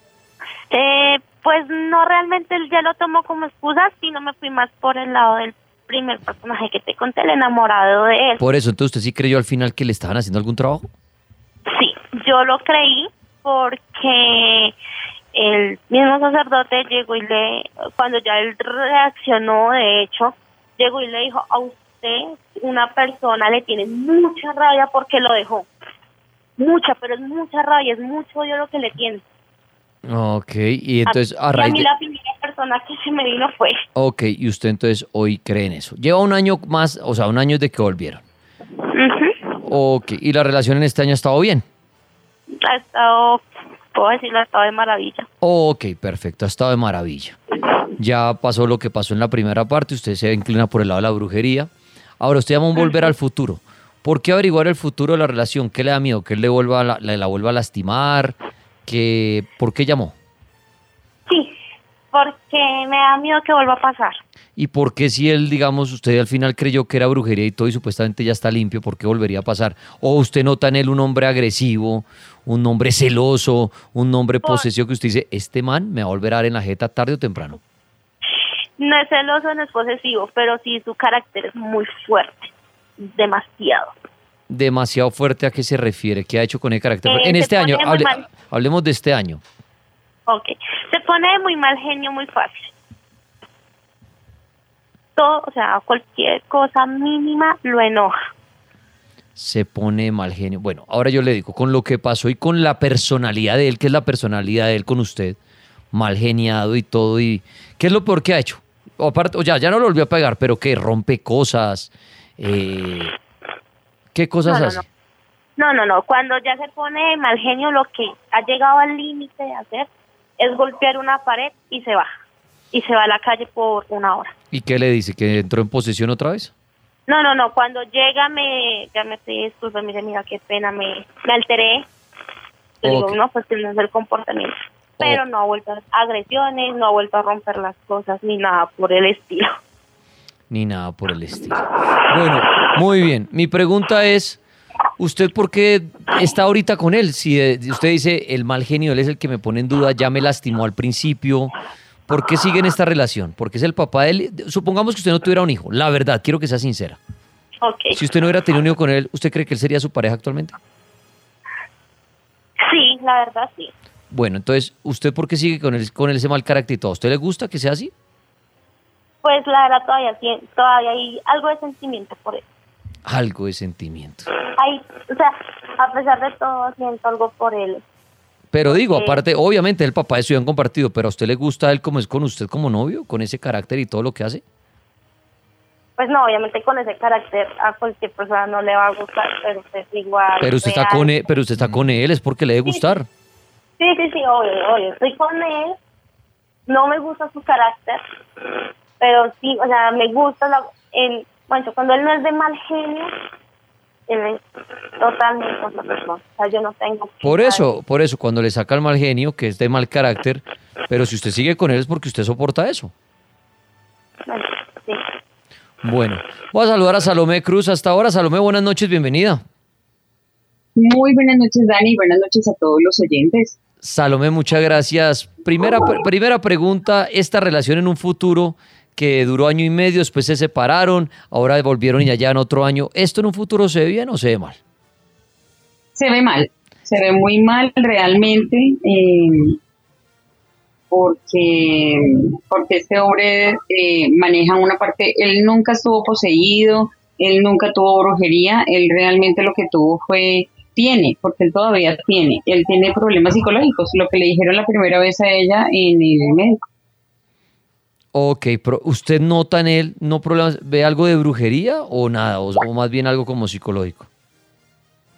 Eh, pues no realmente él ya lo tomó como excusa, sino me fui más por el lado del primer personaje que te conté, el enamorado de él. Por eso, entonces usted sí creyó al final que le estaban haciendo algún trabajo. Sí, yo lo creí porque el mismo sacerdote llegó y le, cuando ya él reaccionó, de hecho, llegó y le dijo, a usted una persona le tiene mucha rabia porque lo dejó. Mucha, pero es mucha rabia, es mucho odio lo que le tiene. Ok, y entonces a, a y a raíz mí de... la primera persona que se me vino fue, Ok, y usted entonces hoy cree en eso. Lleva un año más, o sea, un año desde que volvieron. Ok, y la relación en este año ha estado bien. ha estado, puedo decirlo, ha estado de maravilla. Ok, perfecto, ha estado de maravilla. Ya pasó lo que pasó en la primera parte, usted se inclina por el lado de la brujería. Ahora, usted llama un volver al futuro. ¿Por qué averiguar el futuro de la relación? ¿Qué le da miedo? ¿Que él le vuelva la- la vuelva a lastimar? ¿Que, ¿Por qué llamó? Porque me da miedo que vuelva a pasar. ¿Y por qué si él, digamos, usted al final creyó que era brujería y todo y supuestamente ya está limpio, por qué volvería a pasar? ¿O usted nota en él un hombre agresivo, un hombre celoso, un hombre Por- posesivo que usted dice, este man me va a volver a dar en la jeta tarde o temprano? No es celoso, no es posesivo, pero sí su carácter es muy fuerte, demasiado. demasiado fuerte a qué se refiere, qué ha hecho con el carácter. Eh, en este año, hable- hablemos de este año. Ok, se pone de muy mal genio muy fácil. Todo, o sea, cualquier cosa mínima lo enoja. Se pone mal genio. Bueno, ahora yo le digo, con lo que pasó y con la personalidad de él, que es la personalidad de él con usted, mal geniado y todo, y ¿qué es lo peor que ha hecho? O aparte, o ya, ya no lo volvió a pegar, pero que rompe cosas, eh, ¿qué cosas No, no, hace? no. No, no, no. Cuando ya se pone de mal genio, lo que ha llegado al límite de hacer es golpear una pared y se va. Y se va a la calle por una hora. ¿Y qué le dice? ¿Que entró en posesión otra vez? No, no, no. Cuando llega, me, ya me pide disculpas, me dice, mira, qué pena, me, me alteré. Le digo, no, pues que no es el comportamiento. Pero no ha vuelto a agresiones, no ha vuelto a romper las cosas, ni nada por el estilo. ni nada por el estilo. Bueno, muy bien. Mi pregunta es, ¿usted por qué está ahorita con él? Si eh, usted dice el mal genio, él es el que me pone en duda, ya me lastimó al principio, ¿por qué sigue en esta relación? Porque es el papá de él. Supongamos que usted no tuviera un hijo, la verdad, quiero que sea sincera. Ok. Si usted no hubiera tenido un hijo con él, ¿usted cree que él sería su pareja actualmente? Sí, la verdad sí. Bueno, entonces, ¿usted por qué sigue con él, con ese mal carácter y todo? ¿A usted le gusta que sea así? Pues la verdad todavía, todavía hay algo de sentimiento por él. Algo de sentimiento. Hay, o sea, a pesar de todo, siento algo por él. Pero digo, aparte, obviamente el papá de su compartido, pero ¿a usted le gusta él como es con usted como novio, con ese carácter y todo lo que hace? Pues no, obviamente con ese carácter a cualquier persona no le va a gustar, pero usted es igual. Pero usted está con él, pero usted está con él, es porque le debe gustar. Sí, sí, sí, obvio, obvio. Estoy con él. No me gusta su carácter, pero sí, o sea, me gusta la, el, bueno, cuando él no es de mal genio, él es totalmente otra persona. O sea, yo no tengo... Por eso, por eso, cuando le saca el mal genio, que es de mal carácter, pero si usted sigue con él es porque usted soporta eso. Bueno, sí. Bueno, voy a saludar a Salomé Cruz hasta ahora. Salomé, buenas noches, bienvenida. Muy buenas noches, Dani. Buenas noches a todos los oyentes. Salomé, muchas gracias. Primera, primera pregunta, esta relación en un futuro que duró año y medio, después se separaron, ahora volvieron y allá en otro año, ¿esto en un futuro se ve bien o se ve mal? Se ve mal, se ve muy mal realmente, eh, porque, porque este hombre eh, maneja una parte, él nunca estuvo poseído, él nunca tuvo brujería, él realmente lo que tuvo fue tiene, porque él todavía tiene, él tiene problemas psicológicos, lo que le dijeron la primera vez a ella en el médico. Ok, pero ¿usted nota en él, no problemas, ve algo de brujería o nada, o, o más bien algo como psicológico?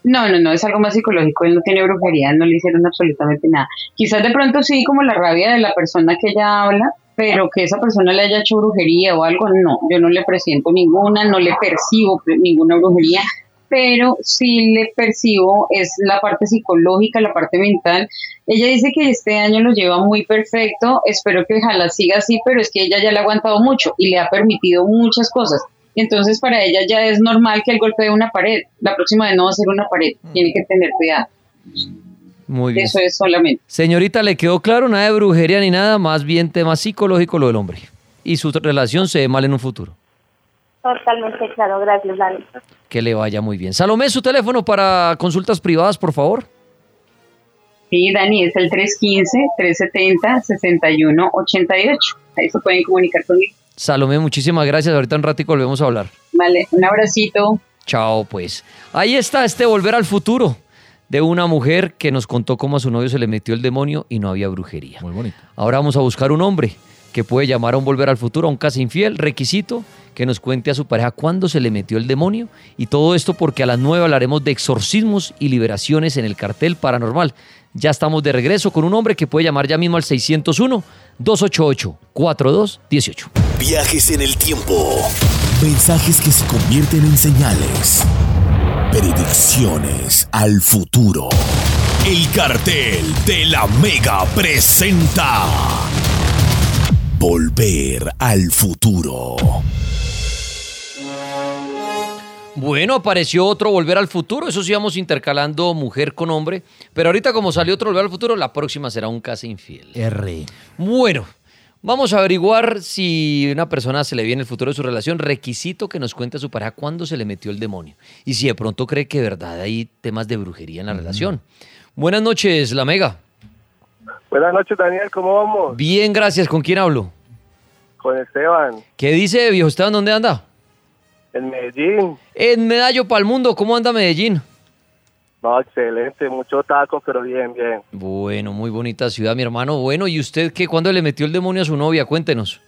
No, no, no, es algo más psicológico, él no tiene brujería, no le hicieron absolutamente nada. Quizás de pronto sí, como la rabia de la persona que ella habla, pero que esa persona le haya hecho brujería o algo, no, yo no le presiento ninguna, no le percibo ninguna brujería, pero sí le percibo es la parte psicológica, la parte mental. Ella dice que este año lo lleva muy perfecto, espero que ojalá siga así, pero es que ella ya le ha aguantado mucho y le ha permitido muchas cosas. Entonces para ella ya es normal que el golpe de una pared, la próxima vez no va a ser una pared, tiene que tener cuidado. Muy bien. Eso es solamente. Señorita, ¿le quedó claro? Nada de brujería ni nada, más bien tema psicológico lo del hombre. Y su relación se ve mal en un futuro. Totalmente claro, gracias, Dani. Que le vaya muy bien. Salomé, su teléfono para consultas privadas, por favor. Sí, Dani, es el 315-370-6188. Ahí se pueden comunicar conmigo. Salomé, muchísimas gracias. Ahorita un ratico volvemos a hablar. Vale, un abracito. Chao, pues. Ahí está este volver al futuro de una mujer que nos contó cómo a su novio se le metió el demonio y no había brujería. Muy bonito. Ahora vamos a buscar un hombre que puede llamar a un volver al futuro, a un casi infiel, requisito que nos cuente a su pareja cuándo se le metió el demonio y todo esto porque a las 9 hablaremos de exorcismos y liberaciones en el cartel paranormal. Ya estamos de regreso con un hombre que puede llamar ya mismo al 601 288 4218. Viajes en el tiempo. Mensajes que se convierten en señales. Predicciones al futuro. El cartel de la Mega presenta. Volver al futuro. Bueno, apareció otro Volver al Futuro. Eso sí, vamos intercalando mujer con hombre. Pero ahorita, como salió otro Volver al Futuro, la próxima será un casi infiel. R. Bueno, vamos a averiguar si una persona se le viene el futuro de su relación. Requisito que nos cuente a su pareja cuándo se le metió el demonio. Y si de pronto cree que de verdad hay temas de brujería en la relación. Buenas noches, la Mega. Buenas noches, Daniel, ¿cómo vamos? Bien, gracias. ¿Con quién hablo? Con Esteban, ¿Qué dice, viejo Esteban? ¿Dónde anda? En Medellín. En Medallo para el Mundo. ¿Cómo anda Medellín? No, excelente, mucho taco, pero bien, bien. Bueno, muy bonita ciudad, mi hermano. Bueno, ¿y usted qué? ¿Cuándo le metió el demonio a su novia? Cuéntenos.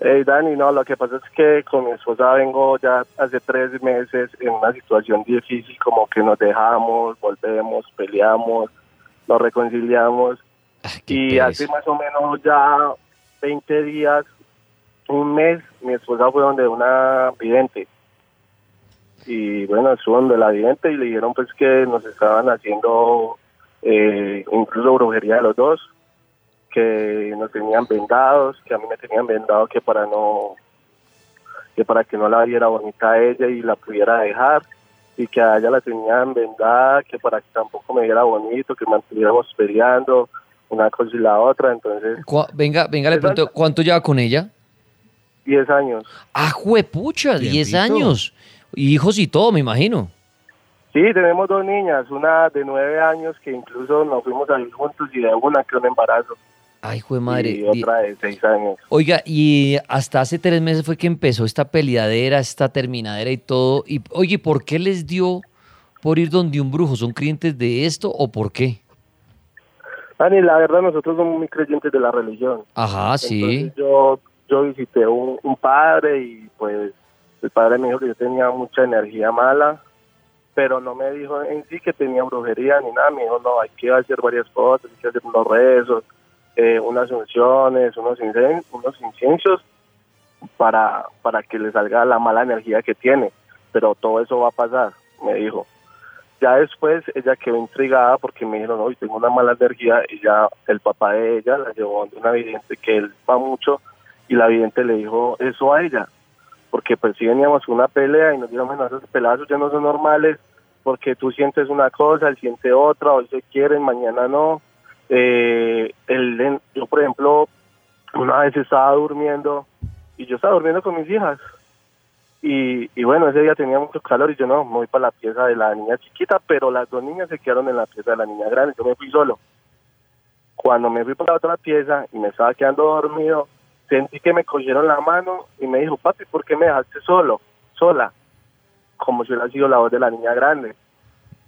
Hey, Dani, no, lo que pasa es que con mi esposa vengo ya hace tres meses en una situación difícil, como que nos dejamos, volvemos, peleamos, nos reconciliamos. Ah, Y pereza. hace más o menos ya 20 días, un mes, mi esposa fue donde una vidente. Y bueno, estuvo donde la vidente y le dijeron pues que nos estaban haciendo eh, incluso brujería de los dos, que nos tenían vendados, que a mí me tenían vendado que para no que para que no la viera bonita a ella y la pudiera dejar y que a ella la tenían vendada, que para que tampoco me viera bonito, que mantuviéramos peleando una cosa y la otra, entonces Venga, venga, le pregunto, ¿cuánto lleva con ella? 10 años. Ah, juepucha, 10 Tiempito. años. Hijos y todo, me imagino. Sí, tenemos dos niñas, una de 9 años que incluso nos fuimos a vivir juntos y de una que un embarazo Ay, jue madre. y otra de 6 años. Oiga, y hasta hace tres meses fue que empezó esta peleadera, esta terminadera y todo. Y, oye, ¿por qué les dio por ir donde un brujo? ¿Son clientes de esto o por qué? Dani, la verdad nosotros somos muy creyentes de la religión. Ajá, sí. Entonces yo, yo visité un, padre y pues el padre me dijo que yo tenía mucha energía mala, pero no me dijo en sí que tenía brujería ni nada. Me dijo, no, hay que hacer varias cosas, hay que hacer unos rezos, eh, unas unciones, unos, incen- unos inciensos para, para que le salga la mala energía que tiene, pero todo eso va a pasar, me dijo. Ya después ella quedó intrigada porque me dijeron, hoy tengo una mala energía y ya el papá de ella la llevó a una vidente que él va mucho y la vidente le dijo eso a ella, porque pues si veníamos una pelea y nos dijeron, bueno, esos pelazos ya no son normales porque tú sientes una cosa, él siente otra, hoy se quieren, mañana no. Eh, él, yo, por ejemplo, una vez estaba durmiendo y yo estaba durmiendo con mis hijas y, y bueno, ese día tenía mucho calor y yo no, me voy para la pieza de la niña chiquita, pero las dos niñas se quedaron en la pieza de la niña grande, yo me fui solo. Cuando me fui para la otra pieza y me estaba quedando dormido, sentí que me cogieron la mano y me dijo, papi, ¿por qué me dejaste solo, sola? Como si hubiera sido la voz de la niña grande.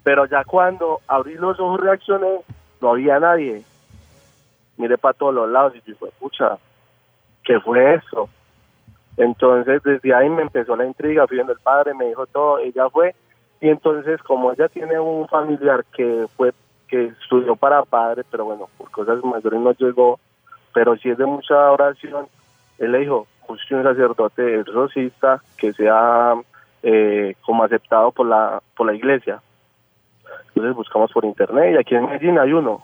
Pero ya cuando abrí los ojos reaccioné, no había nadie. Miré para todos los lados y dije, pucha, ¿qué fue eso? Entonces desde ahí me empezó la intriga, fui viendo el padre, me dijo todo, ella fue, y entonces como ella tiene un familiar que fue, que estudió para padre, pero bueno, por cosas mayores no llegó, pero si es de mucha oración, él le dijo, busque un sacerdote exorcista que sea eh, como aceptado por la, por la iglesia. Entonces buscamos por internet y aquí en Medellín hay uno.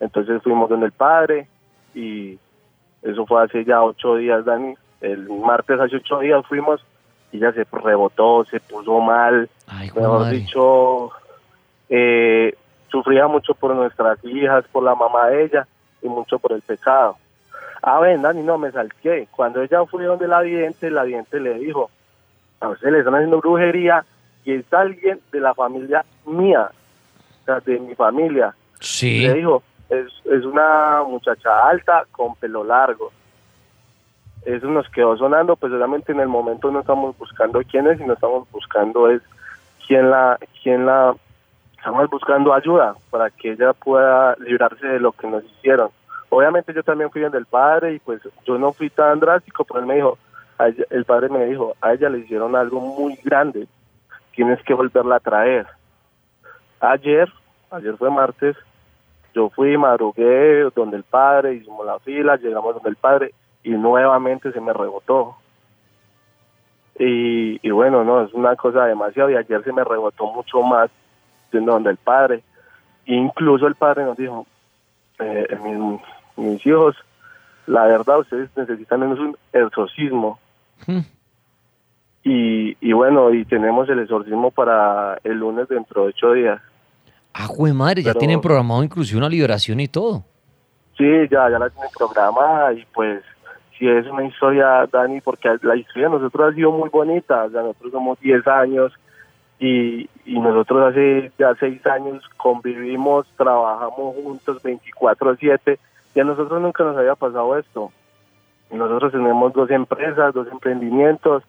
Entonces fuimos donde el padre y eso fue hace ya ocho días, Dani. El martes hace ocho días fuimos y ya se rebotó, se puso mal. Mejor dicho, eh, sufría mucho por nuestras hijas, por la mamá de ella y mucho por el pecado. Ah, ven, Dani, no, me salqué. Cuando ella fue donde la vidente, la vidente le dijo, a usted le están haciendo brujería y es alguien de la familia mía, o sea, de mi familia. Sí. Le dijo, es, es una muchacha alta con pelo largo. Eso nos quedó sonando, pues obviamente en el momento no estamos buscando quién es, sino estamos buscando es quién la, quién la, estamos buscando ayuda para que ella pueda librarse de lo que nos hicieron. Obviamente yo también fui donde el padre y pues yo no fui tan drástico, pero él me dijo, ella- el padre me dijo, a ella le hicieron algo muy grande, tienes que volverla a traer. Ayer, ayer fue martes, yo fui, madrugué donde el padre, hicimos la fila, llegamos donde el padre y nuevamente se me rebotó. Y, y bueno, no, es una cosa demasiado y ayer se me rebotó mucho más siendo donde el padre. Incluso el padre nos dijo, eh, mis, mis hijos, la verdad ustedes necesitan un exorcismo. Hmm. Y, y bueno, y tenemos el exorcismo para el lunes dentro de ocho días. Ah, jue madre, ya tienen programado inclusive una liberación y todo. Sí, ya, ya la tienen programada y pues sí es una historia, Dani, porque la historia de nosotros ha sido muy bonita. O sea, nosotros somos 10 años y, nosotros hace ya 6 años convivimos, trabajamos juntos 24-7 y a nosotros nunca nos había pasado esto. Nosotros tenemos dos empresas, dos emprendimientos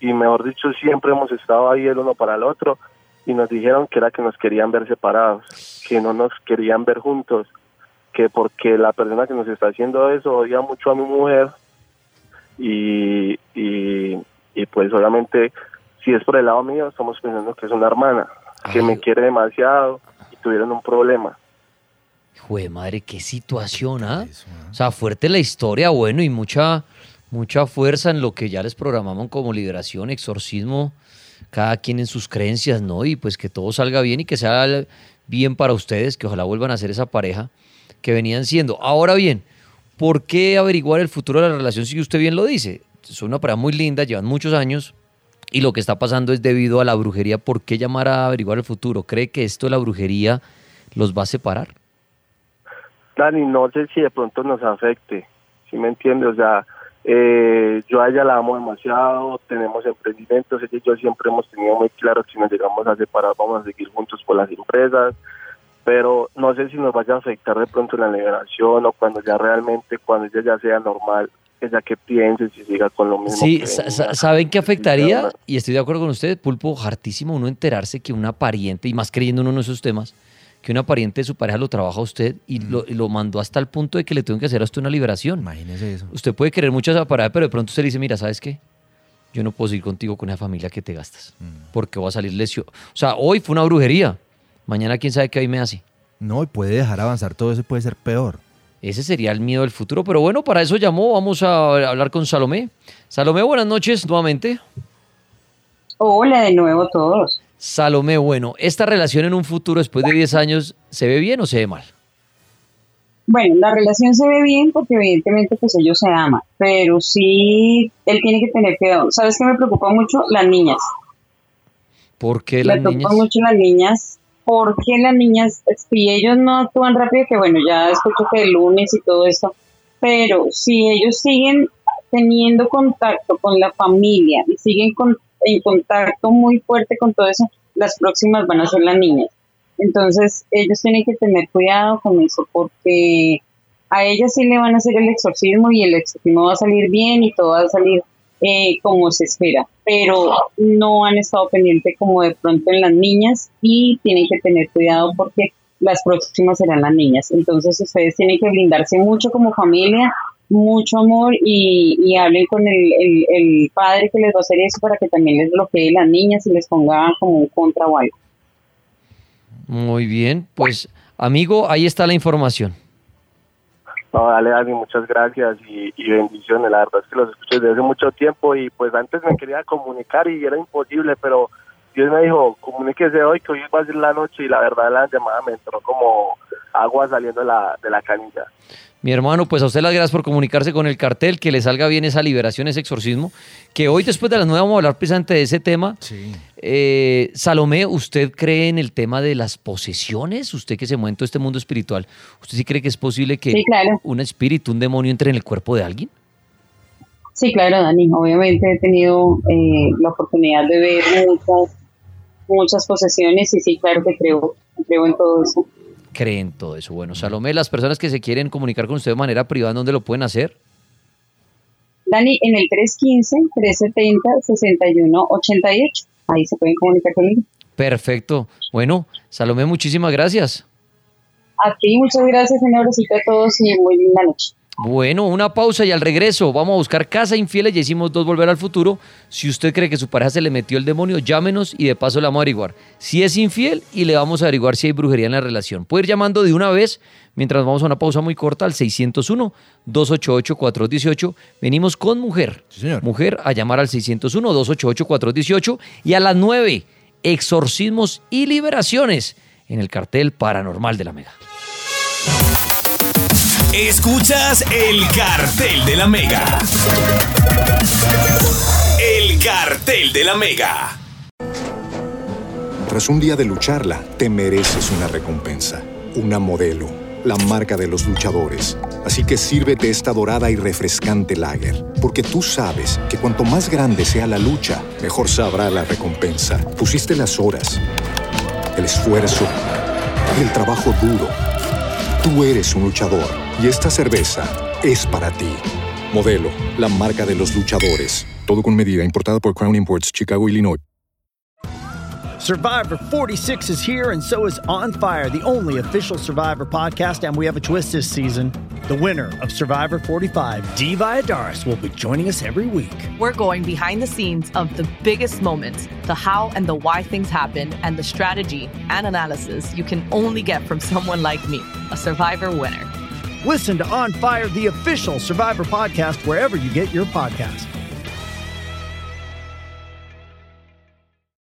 y mejor dicho siempre hemos estado ahí el uno para el otro y nos dijeron que era que nos querían ver separados, que no nos querían ver juntos, que porque la persona que nos está haciendo eso odia mucho a mi mujer y, y, pues obviamente si es por el lado mío estamos pensando que es una hermana, que me quiere demasiado y tuvieron un problema. Jue madre, qué situación, ¿ah? O sea, fuerte la historia, bueno, y mucha, mucha fuerza en lo que ya les programamos como liberación, exorcismo, cada quien en sus creencias, ¿no? Y pues que todo salga bien y que sea bien para ustedes, que ojalá vuelvan a ser esa pareja que venían siendo. Ahora bien, ¿por qué averiguar el futuro de la relación si usted bien lo dice? Son una pareja muy linda, llevan muchos años y lo que está pasando es debido a la brujería. ¿Por qué llamar a averiguar el futuro? ¿Cree que esto de la brujería los va a separar? Dani, no sé si de pronto nos afecte, si me entiendes? O sea, eh, yo a ella la amo demasiado, tenemos emprendimientos, ella y yo siempre hemos tenido muy claro que si nos llegamos a separar vamos a seguir juntos por las empresas, pero no sé si nos vaya a afectar de pronto la liberación o cuando ya realmente, cuando ella ya sea normal, que piense si siga con lo mismo. Sí, que ¿saben qué afectaría? Y estoy de acuerdo con usted, Pulpo, hartísimo uno enterarse que una pariente, y más creyendo uno en esos temas, que una pariente de su pareja lo trabaja a usted y lo, y lo mandó hasta el punto de que le tengo que hacer a usted una liberación. Imagínese eso. Usted puede querer mucho a esa pareja, pero de pronto usted le dice, mira, ¿sabes qué? Yo no puedo seguir contigo con esa familia que te gastas, porque voy a salir lesión. O sea, hoy fue una brujería, mañana quién sabe qué hoy me hace. No, y puede dejar avanzar todo eso y puede ser peor. Ese sería el miedo del futuro. Pero bueno, para eso llamó. Vamos a hablar con Salomé. Salomé, buenas noches nuevamente. Hola de nuevo a todos. Salomé, bueno, ¿esta relación en un futuro después de 10 años se ve bien o se ve mal? Bueno, la relación se ve bien porque evidentemente pues ellos se aman, pero sí él tiene que tener cuidado. ¿Sabes qué me preocupa mucho? Las niñas. ¿Por qué las me niñas? preocupa mucho las niñas porque las niñas, si ellos no actúan rápido, que bueno, ya escucho que el lunes y todo esto, pero si ellos siguen teniendo contacto con la familia y siguen en contacto muy fuerte con todo eso, las próximas van a ser las niñas. Entonces, ellos tienen que tener cuidado con eso porque a ellas sí le van a hacer el exorcismo y el exorcismo va a salir bien y todo va a salir eh, como se espera, pero no han estado pendientes como de pronto en las niñas y tienen que tener cuidado porque las próximas serán las niñas. Entonces ustedes tienen que blindarse mucho como familia, mucho amor y, hablen con el, el, el padre que les va a hacer eso para que también les bloquee las niñas y les ponga como un contra o. Muy bien, pues amigo, ahí está la información. No, dale, Dani, muchas gracias y, bendiciones. La verdad es que los escucho desde hace mucho tiempo y pues antes me quería comunicar y era imposible, pero Dios me dijo, comuníquese hoy que hoy va a ser la noche y la verdad la llamada me entró como agua saliendo de la, de la canilla. Mi hermano, pues a usted las gracias por comunicarse con el cartel, que le salga bien esa liberación, ese exorcismo, que hoy después de las nueve vamos a hablar precisamente de ese tema. Sí. Eh, Salomé, ¿usted cree en el tema de las posesiones? Usted que se mueve en todo este mundo espiritual, ¿usted sí cree que es posible que Sí, claro. un espíritu, un demonio entre en el cuerpo de alguien? Sí, claro, Dani. Obviamente he tenido eh, la oportunidad de ver muchas, muchas posesiones y sí, claro que creo, creo en todo eso. Creen todo eso. Bueno, Salomé, las personas que se quieren comunicar con usted de manera privada, ¿dónde lo pueden hacer? Dani, en el 315-370-6188. Ahí se pueden comunicar conmigo. Perfecto. Bueno, Salomé, muchísimas gracias. A ti, muchas gracias, un abracito a todos y muy linda noche. Bueno, una pausa y al regreso vamos a buscar casa infieles. Ya hicimos dos volver al futuro. Si usted cree que su pareja se le metió el demonio, llámenos y de paso le vamos a averiguar si es infiel y le vamos a averiguar si hay brujería en la relación. Puede ir llamando de una vez mientras vamos a una pausa muy corta al 601-288-418. Venimos con mujer. Sí, señor. Mujer a llamar al 601-288-418 y a las 9, exorcismos y liberaciones en el cartel paranormal de la Mega. Escuchas el cartel de la Mega. El cartel de la Mega. Tras un día de lucharla, te mereces una recompensa, una modelo, la marca de los luchadores. Así que sírvete esta dorada y refrescante lager, porque tú sabes que cuanto más grande sea la lucha, mejor sabrá la recompensa. Pusiste las horas, el esfuerzo, el trabajo duro. Tú eres un luchador y esta cerveza es para ti. Modelo, la marca de los luchadores. Todo con medida, importada por Crown Imports, Chicago, Illinois. Survivor 46 is here, and so is On Fire, the only official Survivor podcast. And we have a twist this season. The winner of Survivor 45, Dee Valladares, will be joining us every week. We're going behind the scenes of the biggest moments, the how and the why things happen, and the strategy and analysis you can only get from someone like me, a Survivor winner. Listen to On Fire, the official Survivor podcast, wherever you get your podcast.